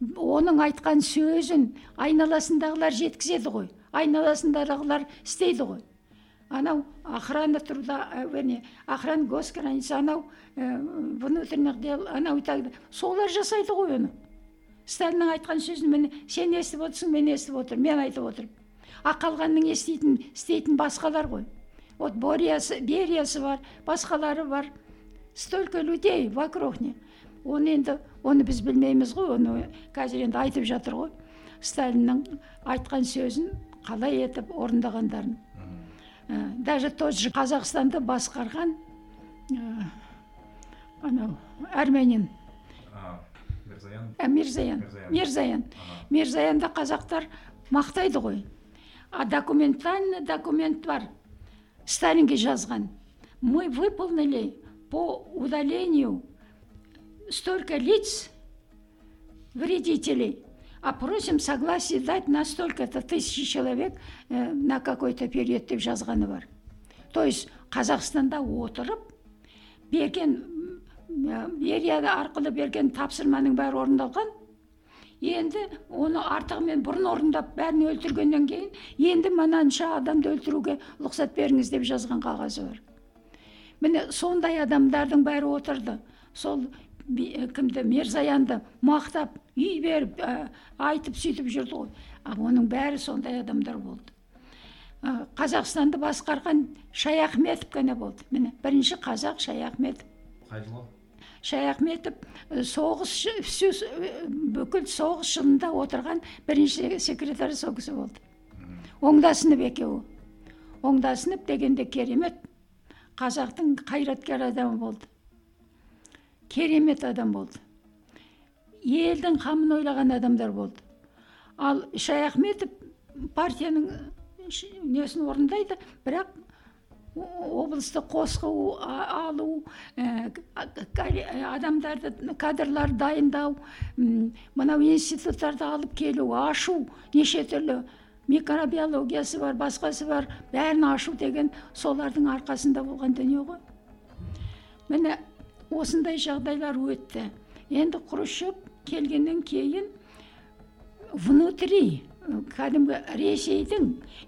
оның айтқан сөзін айналасындағылар жеткізеді ғой айналасындағылар істейді ғой анау охрана труда вернее охрана госграница анау ә, внутренних дел анау и так солар жасайды ғой оны сталиннің айтқан сөзін міне сен естіп отырсың мен естіп отырмын мен айтып отырмын а қалғанның еститін істейтін басқалар ғой. Вот бориясы бериясы бар басқалары бар. Столько людей вокруг них оны енді оны біз білмейміз ғой оны қазір енді айтып жатыр ғой. Сталиннің айтқан сөзін қалай етіп орындағандарын. Ә, даже тот же қазақстанды басқарған ә, анау армянин мирзаян мирзаян мирзаянды қазақтар мақтайды ғой. А документальный документ бар сталинге жазған. Мы выполнили по удалению столько лиц вредителей а просим согласие дать на столько-то тысячи человек э, на какой-то период деп жазғаны бар то есть қазақстанда отырып берген берия арқылы берген тапсырманың бәрі орындалған енді оны артығымен бұрын орындап бәрін өлтіргеннен кейін енді мынанша адамды өлтіруге рұқсат беріңіз деп жазған қағазы бар міне сондай адамдардың бәрі отырды сол кімді мерзаянды мақтап үй беріп ә, айтып сөйтіп жүрді ғой а оның бәрі сондай адамдар болды ә, қазақстанды басқарған шаяхметов қана болды міне бірінші қазақ шаяхметов қай жылы шаяхметов соғыс всю бүкіл соғыс жылында отырған бірінші секретарь сол кісі болды оңдасынып екеуі. Оңдасынып дегенде керемет қазақтың қайраткер адамы болды. Керемет адам болды. Елдің қамын ойлаған адамдар болды. Ал шаяхметов партияның несін орындайды бірақ облысты қосқу алу ә, адамдарды кадрлар дайындау мынау институттарды алып келу ашу неше түрлі микробиологиясы бар басқасы бар бәрін ашу деген солардың арқасында болған дүние ғой. Міне осындай жағдайлар өтті. Енді хрущев келгеннен кейін внутри кәдімгі ресейдің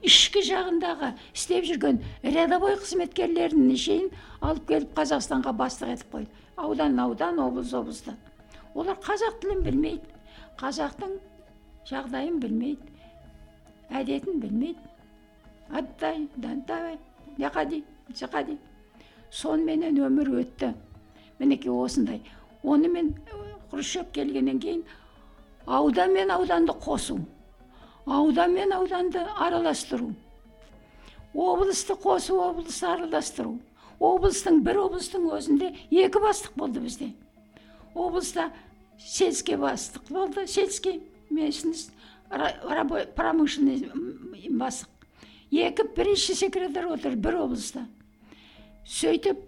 ішкі жағындағы істеп жүрген рядовой қызметкерлерін шейін алып келіп қазақстанға бастық етіп қойды. Аудан аудан облыс облыстан. Олар қазақ тілін білмейді қазақтың жағдайын білмейді әдетін білмейді. Отдай давай яқади жақади соныменен өмір өтті. Мінекей осындай. Онымен хрущев келгеннен кейін аудан мен ауданды қосу. Аудан мен ауданды араластыру. Облысты қосу облысты араластыру. Облыстың бір облыстың өзінде екі бастық болды бізде. Облыста сельский бастық болды сельский местность промышленный бастық. Екі бірінші секретарь отыр бір облыста. Сөйтіп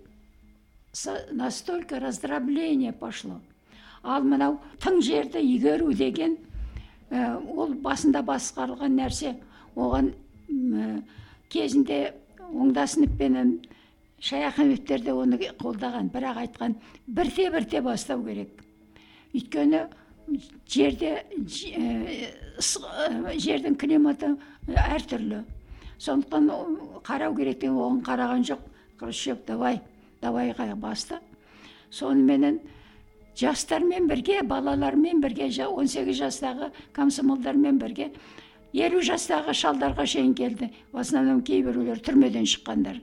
настолько раздробление пошло. Ал мынау тың жерді игеру деген Ә, ол басында басқарылған нәрсе. Оған ә, кезінде оңдасыновпенен шаяхметовтер де оны қолдаған бірақ айтқан бірте бірте бастау керек. Өйткені жерде ә, жердің климаты әртүрлі. Сондықтан қарау керек деген оған қараған жоқ. Хрущев давай давайға басты. Соныменен жастармен бірге балалармен бірге 18 жастағы комсомолдармен бірге елу жастағы шалдарға шейін келді. В основном кейбіреулер түрмеден шыққандар.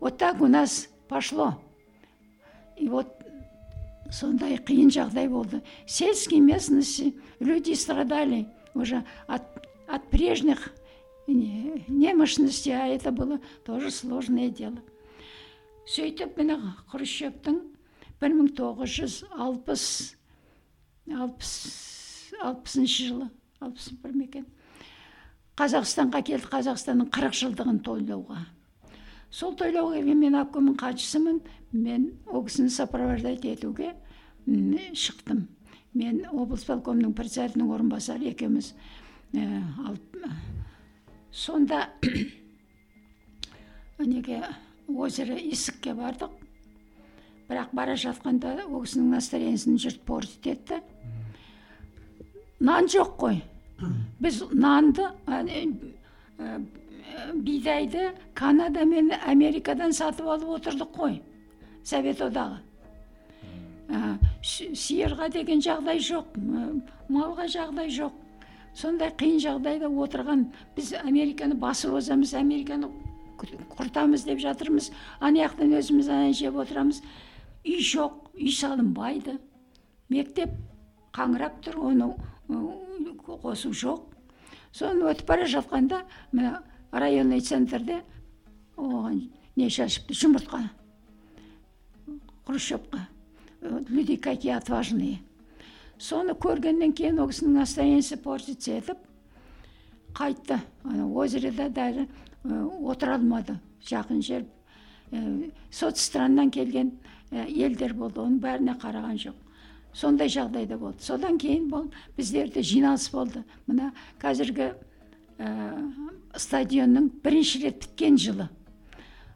Вот так у нас пошло. И вот сондай қиын жағдай болды. Сельские местности люди страдали уже от, от прежних немощностей а это было тоже сложное дело. Сөйтіп міне хрущевтің бір мың тоғыз жүз алпыс алпыс алпысыншы жылы алпыс бір ме екен? Қазақстанға келді қазақстанның қырық жылдығын тойлауға. Сол тойлауға мен обкомның хатшысымын мен ол кісіні сопровождать етуге шықтым. Мен облыс полкомының председателінің орынбасары екеуміз ә, алып сонда неге озеро исікке бардық. Бірақ бара жатқанда ол кісінің настроениесін жұрт портит етті. Нан жоқ қой. Біз нанды ә, бидайды канада мен америкадан сатып алып отырдық қой совет одағы. Сиырға деген жағдай жоқ малға жағдай жоқ. Сондай қиын жағдайда отырған біз американы басып озамыз американы құртамыз деп жатырмыз. Ана жақтан өзіміз ана жеп отырамыз. Үй жоқ үй салынбайды. Мектеп қаңырап тұр оны қосу жоқ. Соны өтіп бара жатқанда мына районный центрде оған не шашыпты жұмыртқа хрущевка люди какие отважные. Соны көргеннен кейін ол кісінің настроениесі портится етіп қайтты. Ана озерода даже отыра алмады. Жақын жер ә, соцстраннан келген елдер болды оның бәріне қараған жоқ сондай жағдайда болды содан кейін бұл біздерде жиналыс болды мына қазіргі ә, стадионның бірінші рет біткен жылы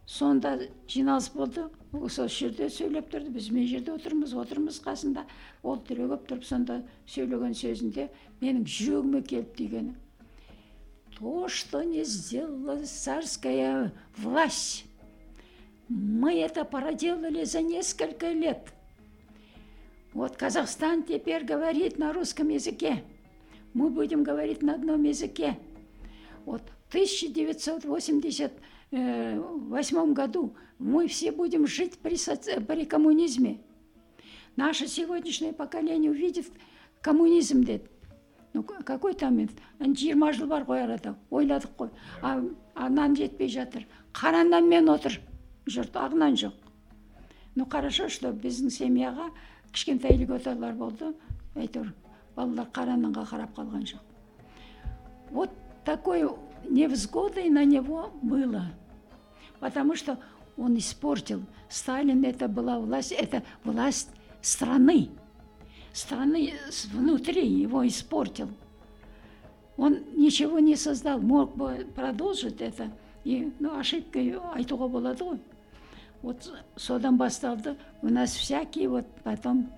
сонда жиналыс болды осы жерде сөйлеп тұрды біз мына жерде отырмыз отырмыз қасында ол түрегеп тұрып сонда сөйлеген сөзінде менің жүрегіме келіп тигені то что не сделала царская власть мы это проделали за несколько лет. Вот казахстан теперь говорит на русском языке. Мы будем говорить на одном языке. Вот 1980 Э, восьмом году мы все будем жить при, соци... при коммунизме. Наше сегодняшнее поколение увидит коммунизм деді ну какой там жиырма жыл ойладық қой а, а нан жетпей жатыр қара нанмен отыр жұрт ақ нан жоқ ну хорошо что біздің семьяға кішкентай льготалар болды әйтеуір балалар қара нанға қарап қалған жоқ вот такой невзгодой на него было потому что он испортил. Сталин это была власть, это власть страны. Страны внутри его испортил. Он ничего не создал, мог бы продолжить это. И, ну, ошибкой айтуға болады ғой. Вот содан басталды. У нас всякие вот потом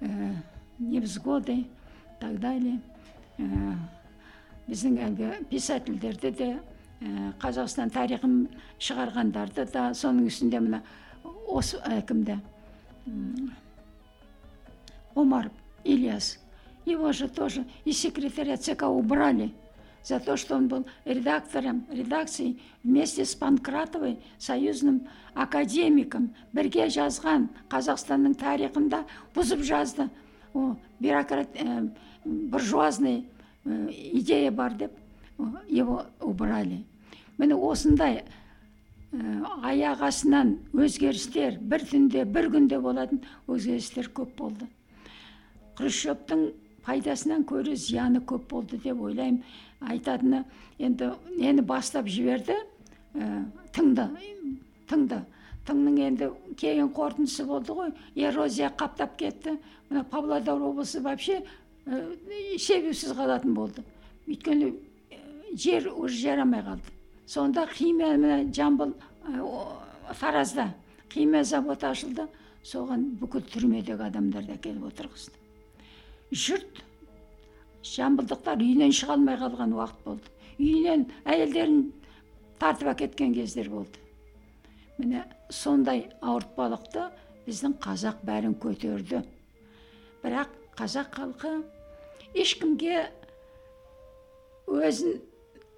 э, невзгоды так далее. Э, біздің әлгі писательдерді де Э, қазақстан тарихын шығарғандарды да соның үстінде мына осы кімді омаров ильяс его же тоже из секретаря ЦК убрали за то, что он был редактором редакции вместе с Панкратовой, союзным академиком, бірге жазған Қазақстанның тарихында бұзып жазды. О, бюрократ, ә, буржуазный ә, идея бар деп его убрали. Міне осындай ә, аяқ астынан өзгерістер бір түнде бір күнде болатын өзгерістер көп болды. Хрущевтің пайдасынан көрі зияны көп болды деп ойлаймын. Айтатыны енді нені бастап жіберді ә, тыңды тыңды. Тыңның енді кейін қорытындысы болды ғой эрозия қаптап кетті. Мына павлодар облысы вообще ә, себепсіз қалатын болды. Өйткені жер уже жарамай қалды. Сонда химия мына жамбыл таразда химия заводы ашылды. Соған бүкіл түрмедегі адамдарды әкеліп отырғызды. Жұрт жамбылдықтар үйінен шыға алмай қалған уақыт болды. Үйінен әйелдерін тартып әкеткен кездер болды. Міне сондай ауыртпалықты біздің қазақ бәрін көтерді. Бірақ қазақ халқы ешкімге өзін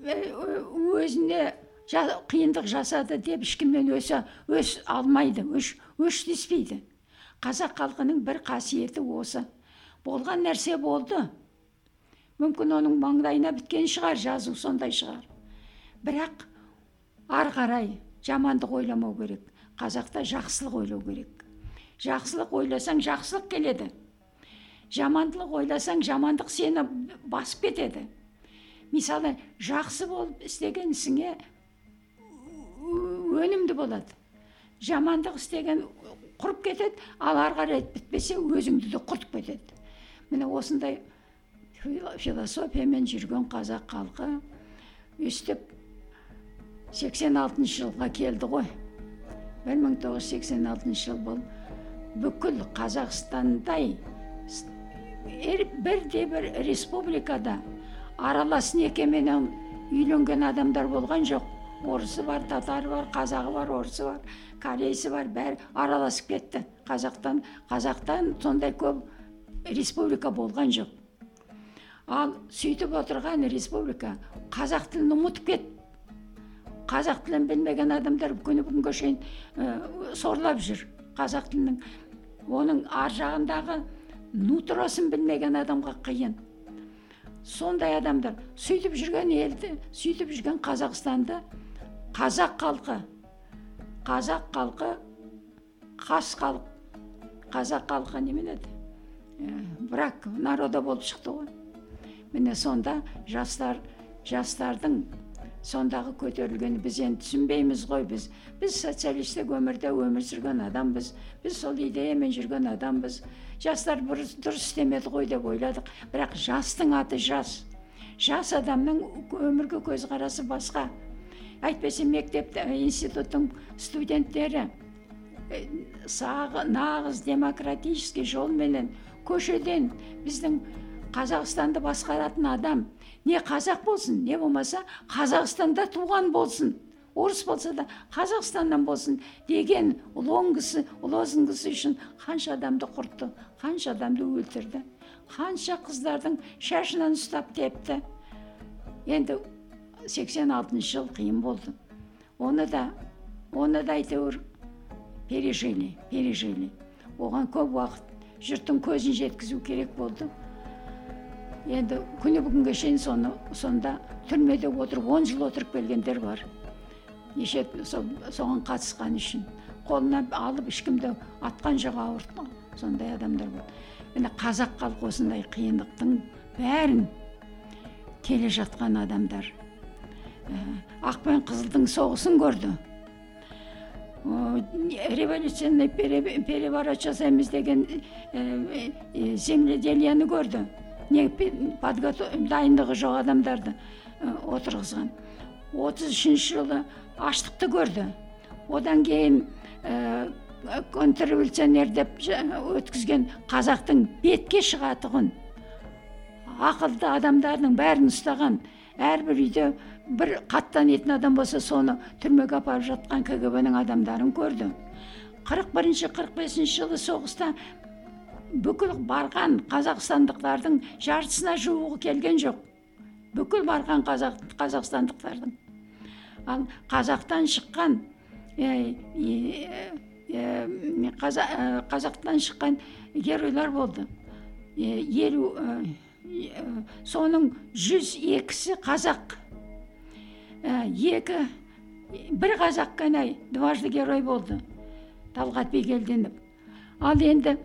өзіне қиындық жасады деп ешкіммен өсе өс алмайды өш өштеспейді. Қазақ халқының бір қасиеті осы. Болған нәрсе болды. Мүмкін оның маңдайына біткен шығар жазу сондай шығар. Бірақ ары қарай жамандық ойламау керек қазақта жақсылық ойлау керек. Жақсылық ойласаң жақсылық келеді. Жамандылық ойласаң жамандық сені басып кетеді. Мысалы жақсы болып істеген ісіңе өнімді болады. Жамандық істеген құрып кетеді ал ары қарай бітпесе өзіңді де құртып кетеді. Міне осындай философиямен жүрген қазақ халқы өстіп 86 жылға келді ғой. 1986 жыл бұл. Бүкіл қазақстандай бірде бір республикада аралас некеменен үйленген адамдар болған жоқ. Орысы бар татары бар қазағы бар орысы бар корейсі бар бәрі араласып кетті. Қазақтан қазақтан сондай көп республика болған жоқ. Ал сөйтіп отырған республика қазақ тілін ұмытып кетті қазақ тілін білмеген адамдар күні бүгінге шейін ә, сорлап жүр қазақ тілінің. Оның ар жағындағы нутросын білмеген адамға қиын. Сондай адамдар сөйтіп жүрген елді сөйтіп жүрген қазақстанды қазақ халқы қазақ халқы қас халық қазақ халқы немене еді? Брак народа болып шықты ғой. Міне сонда жастар жастардың сондағы көтерілгені біз енді түсінбейміз ғой біз. Біз социалистік өмірде өмір сүрген адамбыз. Біз сол идеямен жүрген адамбыз. Жастар дұрыс істемеді ғой деп ойладық. Бірақ жастың аты жас. Жас адамның өмірге көзқарасы басқа. Әйтпесе мектеп институттың студенттері сағы, нағыз демократический жолменен көшеден біздің қазақстанды басқаратын адам не қазақ болсын не болмаса қазақстанда туған болсын орыс болса да қазақстаннан болсын деген лонгысы лозунгысы үшін қанша адамды құртты қанша адамды өлтірді қанша қыздардың шашынан ұстап тепті. Енді 86 жыл қиын болды. Оны да оны да әйтеуір пережили пережили оған көп уақыт жұрттың көзін жеткізу керек болды. Енді күні бүгінге шейін соны сонда түрмеде отырып он жыл отырып келгендер бар. Неше соған қатысқан үшін. Қолына алып ешкімді атқан жоқ ауыртқан сондай адамдар болды міне қазақ халқы осындай қиындықтың бәрін келе жатқан адамдар. Ә, ақ пен қызылдың соғысын көрді. Революционный переворот жасаймыз деген земледелиені көрді. Не дайындығы жоқ адамдарды отырғызған. Отыз үшінші жылы аштықты көрді. Одан кейін ә, контрреволюционер деп өткізген қазақтың бетке шығатұғын ақылды адамдардың бәрін ұстаған әрбір үйде бір қаттанетін адам болса соны түрмеге апарып жатқан кгб ның адамдарын көрді. қырық бірінші қырық бесінші жылы соғыста бүкіл барған қазақстандықтардың жартысына жуығы келген жоқ. Бүкіл барған қазақ, қазақстандықтардың. Ал қазақтан шыққан қазақтан шыққан геройлар болды. Елу соның жүз екісі қазақ. Екі бір қазақ қана дважды герой болды. Талғат бигелдинов. Ал енді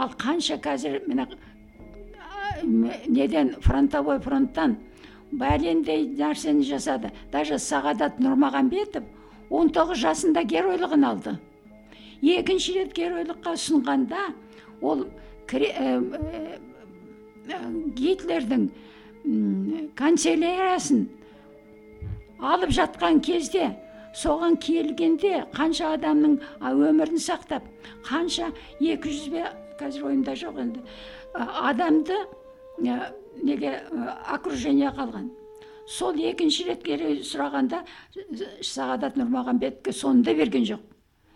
ал қанша қазір мына неден фронтовой фронттан бәлендей нәрсені жасады. Даже сағадат нұрмағамбетов 19 жасында геройлығын алды. Екінші рет геройлыққа ұсынғанда ол гитлердің канцеляриясын алып жатқан кезде соған келгенде қанша адамның өмірін сақтап қанша екі жүз бе қазір ойымда жоқ енді адамды неге окружение қалған. Сол екінші рет келе сұрағанда сағадат нұрмағамбетовке соны да берген жоқ.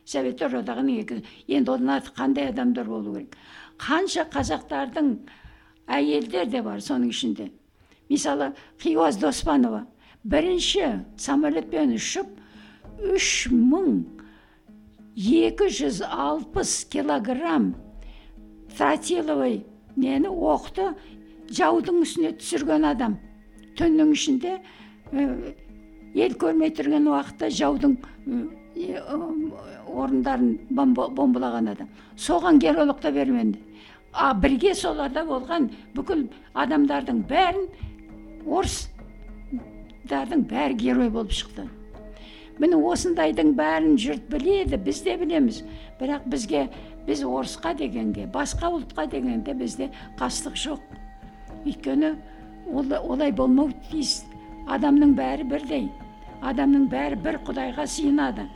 Советтер одағының екі енді одан артық қандай адамдар болу керек? Қанша қазақтардың әйелдер де бар соның ішінде. Мысалы хиуаз доспанова бірінші самолетпен ұшып үш мың екі жүз алпыс килограмм тротиловый нені оқты жаудың үстіне түсірген адам. Түннің ішінде ел көрмей тұрған уақытта жаудың орындарын бомбалаған адам. Соған геройлық та берменді а бірге соларда болған бүкіл адамдардың бәрін орыстардың бәрі герой болып шықты. Міне осындайдың бәрін жұрт біледі біз де білеміз. Бірақ бізге біз орысқа дегенге басқа ұлтқа дегенде бізде қастық жоқ. Өйткені олай болмау тиіс. Адамның бәрі бірдей. Адамның бәрі бір құдайға сыйынады.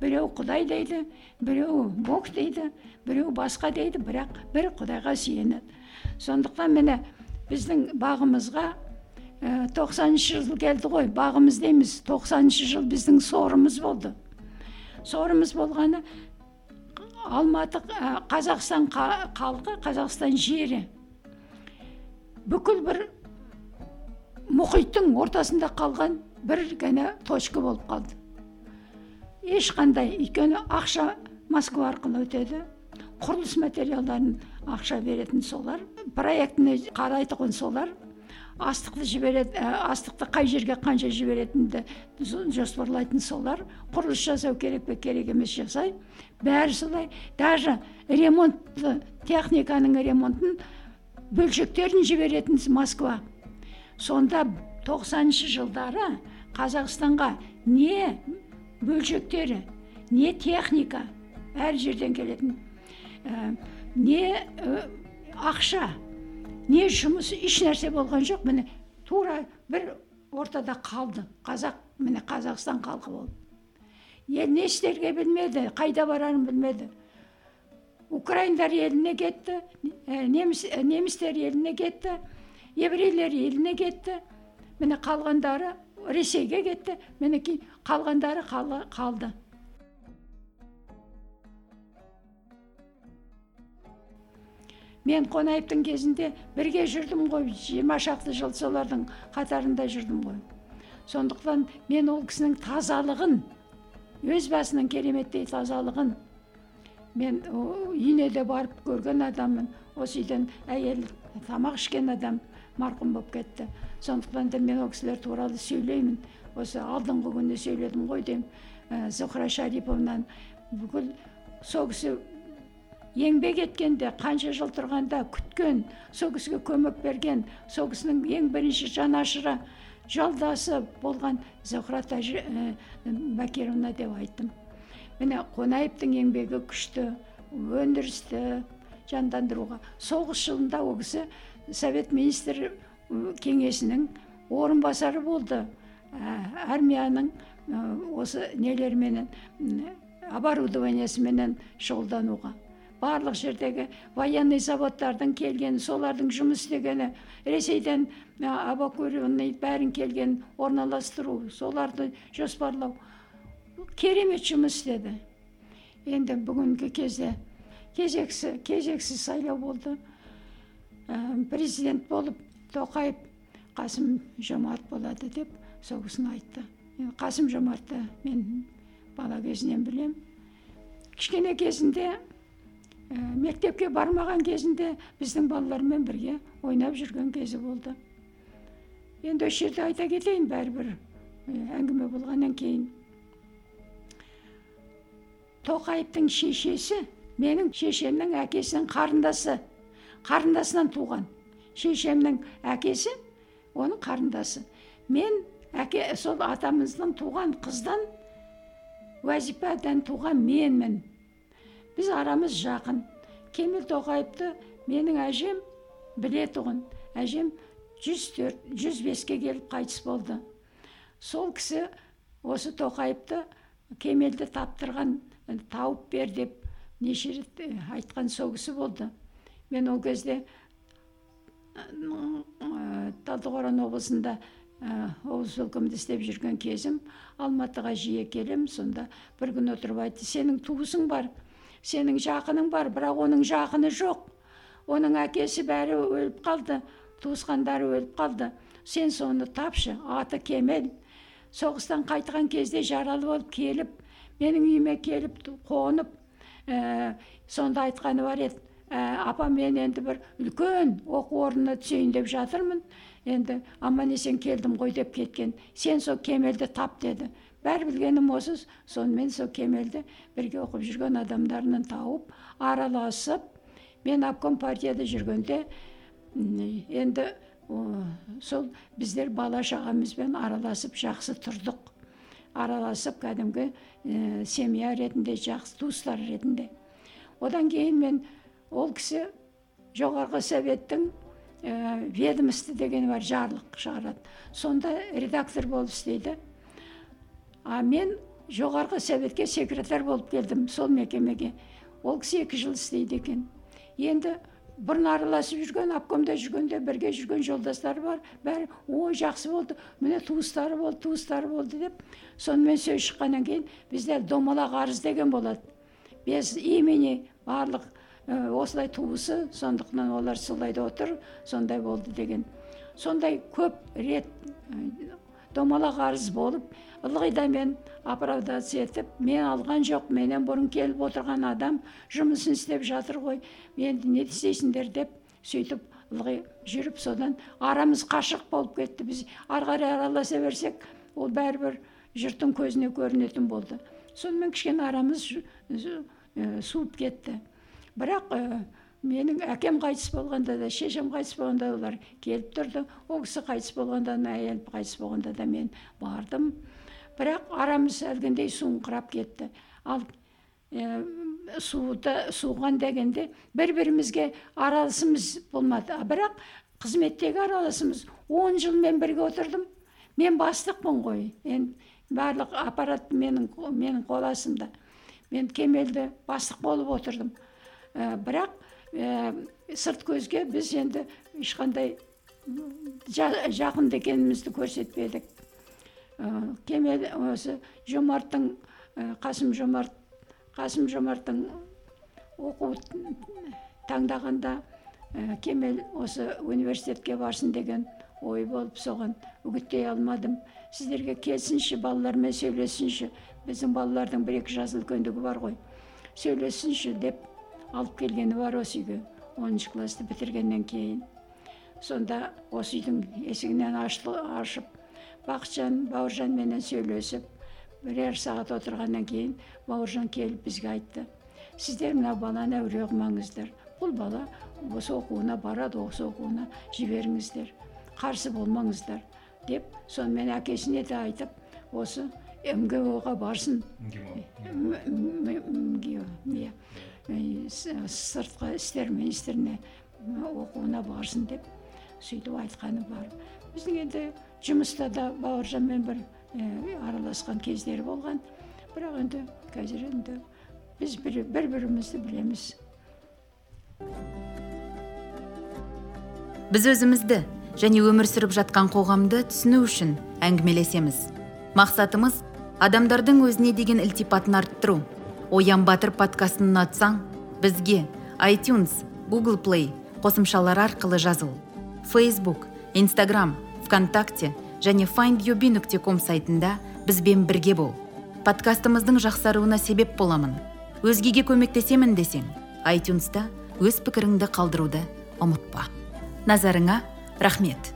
Біреу құдай дейді біреу бог дейді біреу басқа дейді бірақ бір құдайға сүйенеді сондықтан міне біздің бағымызға ә, тоқсаныншы жыл келді ғой. Бағымыз дейміз. Тоқсаныншы жыл біздің сорымыз болды. Сорымыз болғаны алматы қазақстан халқы қазақстан жері. Бүкіл бір мұхиттың ортасында қалған бір ғана точка болып қалды. Ешқандай өйткені ақша москва арқылы өтеді. Құрылыс материалдарын ақша беретін солар проектіні қарайтұғын солар астықты жібереді ә, астықты қай жерге қанша жіберетінді жоспарлайтын солар құрылыс жасау керек пе керек емес жасайды бәрі солай даже ремонт техниканың ремонтын бөлшектерін жіберетін москва. Сонда тоқсаныншы жылдары қазақстанға не бөлшектері не техника әр жерден келетін ә, не ә, ақша не жұмыс еш нәрсе болған жоқ. Міне тура бір ортада қалды. Қазақ міне қазақстан халқы болып ел не істерге білмеді қайда барарын білмеді украиндар еліне кетті неміс, немістер еліне кетті еврейлер еліне кетті міне қалғандары ресейге кетті мінекей қалғандары қалды мен қонаевтың кезінде бірге жүрдім ғой жиырма шақты жыл солардың қатарында жүрдім ғой сондықтан мен ол кісінің тазалығын өз басының кереметтей тазалығын мен үйіне де барып көрген адаммын осы үйден әйел тамақ ішкен адам марқұм болып кетті сондықтан да мен ол кісілер туралы сөйлеймін осы алдыңғы күні сөйледім ғой деймін ә, зухра шариповнан бүкіл сол кісі еңбек еткенде қанша жыл тұрғанда күткен сол кісіге көмек берген сол кісінің ең бірінші жанашыры жолдасы болған зухра тәжі, ә, бакировна деп айттым. Міне қонаевтың еңбегі күшті өндірісті жандандыруға. Соғыс жылында ол кісі совет министр кеңесінің орынбасары болды. Ә, армияның осы нелерменен оборудованиесіменен шұғылдануға. Барлық жердегі военный заводтардың келгені солардың жұмыс істегені ресейден обокуренный бәрін келген орналастыру соларды жоспарлау. Керемет жұмыс істеді. Енді бүгінгі кезде кезексіз кезексіз сайлау болды. Ә, президент болып тоқаев қасым жомарт болады деп сол кісіні айтты қасым жомартты мен бала кезінен білем. кішкене кезінде мектепке бармаған кезінде біздің балалармен бірге ойнап жүрген кезі болды енді осы жерде айта кетейін бәрібір әңгіме болғаннан кейін тоқаевтың шешесі менің шешемнің әкесінің қарындасы қарындасынан туған шешемнің әкесі оның қарындасы мен әке сол атамыздың туған қыздан уәзипадан туған менмін біз арамыз жақын. Кемел тоқаевты менің әжем білетұғын әжем жүз төрт жүз беске келіп қайтыс болды. Сол кісі осы тоқаевты кемелді таптырған тауып бер деп неше рет айтқан сол кісі болды. Мен ол кезде талдықорған облысында облыс өкімді істеп жүрген кезім алматыға жиі келем сонда бір күн отырып айтты сенің туысың бар сенің жақының бар бірақ оның жақыны жоқ. Оның әкесі бәрі өліп қалды туысқандары өліп қалды. Сен соны тапшы аты кемел. Соғыстан қайтқан кезде жаралы болып келіп менің үйіме келіп қонып ә, сонда айтқаны бар еді ә, апа мен енді бір үлкен оқу орнына түсейін деп жатырмын. Енді аман есен келдім ғой деп кеткен. Сен сол кемелді тап деді. Бәрі білгенім осы сонымен сол кемелді бірге оқып жүрген адамдарынан тауып араласып мен обком партияда жүргенде енді сол біздер бала шағамызбен араласып жақсы тұрдық. Араласып кәдімгі ә, семья ретінде жақсы туыстар ретінде. Одан кейін мен ол кісі жоғарғы советтің ә, ведомство деген бар жарлық шығарады. Сонда редактор болып істейді. А мен жоғарғы советке секретарь болып келдім сол мекемеге. Ол кісі екі жыл істейді екен. Енді бұрын араласып жүрген обкомда жүргенде бірге жүрген жолдастары бар. Бәрі ой жақсы болды міне туыстары болды туыстары болды деп сонымен сөз шыққаннан кейін бізде домалақ арыз деген болады. Без имени барлық ә, осылай туысы сондықтан олар солай да отыр сондай болды деген. Сондай көп рет домалақ арыз болып ылғи да мен оправдация етіп мен алған жоқ менен бұрын келіп отырған адам жұмысын істеп жатыр ғой енді не істейсіңдер? деп сөйтіп ылғи жүріп содан арамыз қашық болып кетті біз ары қарай араласа берсек ол бәрібір жұрттың көзіне көрінетін болды сонымен кішкене арамыз суып кетті. Бірақ менің әкем қайтыс болғанда да шешем қайтыс болғанда олар келіп тұрды. Ол кісі қайтыс болғанда әйелім қайтыс болғанда да мен бардым. Бірақ арамыз әлгіндей суыңқырап кетті. Ал ә, суыта суыған дегенде бір бірімізге араласымыз болмады бірақ қызметтегі араласымыз он жыл мен бірге отырдым. Мен бастықпын ғой. Енді барлық аппарат менің менің қол астымда мен кемелде бастық болып отырдым. Ә, бірақ ә, сырт көзге біз енді ешқандай жақын екенімізді көрсетпедік кемел осы жомарттың қасым жомарт қасым жомарттың оқу таңдағанда кемел осы университетке барсын деген ой болып соған үгіттей алмадым сіздерге келсінші балалармен сөйлессінші біздің балалардың бір екі жас үлкендігі бар ғой сөйлессінші деп алып келгені бар осы үйге оныншы классты бітіргеннен кейін сонда осы үйдің есігінен ашып бақытжан бауыржанменен сөйлесіп бірер сағат отырғаннан кейін бауыржан келіп бізге айтты сіздер мына баланы әуре қылмаңыздар бұл бала осы оқуына барады осы оқуына жіберіңіздер қарсы болмаңыздар деп сонымен әкесіне де айтып осы мго ға барсын сыртқы істер министріне оқуына барсын деп сөйтіп айтқаны бар. Біздің енді жұмыста да бауыржанмен бір ә, араласқан кездері болған. Бірақ енді қазір енді біз бір, бір бірімізді білеміз. Біз өзімізді және өмір сүріп жатқан қоғамды түсіну үшін әңгімелесеміз. Мақсатымыз адамдардың өзіне деген ілтипатын арттыру. Оян батыр подкастын ұнатсаң бізге iTunes, Google Play қосымшалары арқылы жазыл. Facebook, Instagram, вконтакте және findyobi нүкте ком сайтында бізбен бірге бол. Подкастымыздың жақсаруына себеп боламын. Өзгеге көмектесемін десең айтюнста өз пікіріңді қалдыруды ұмытпа. Назарыңа рахмет.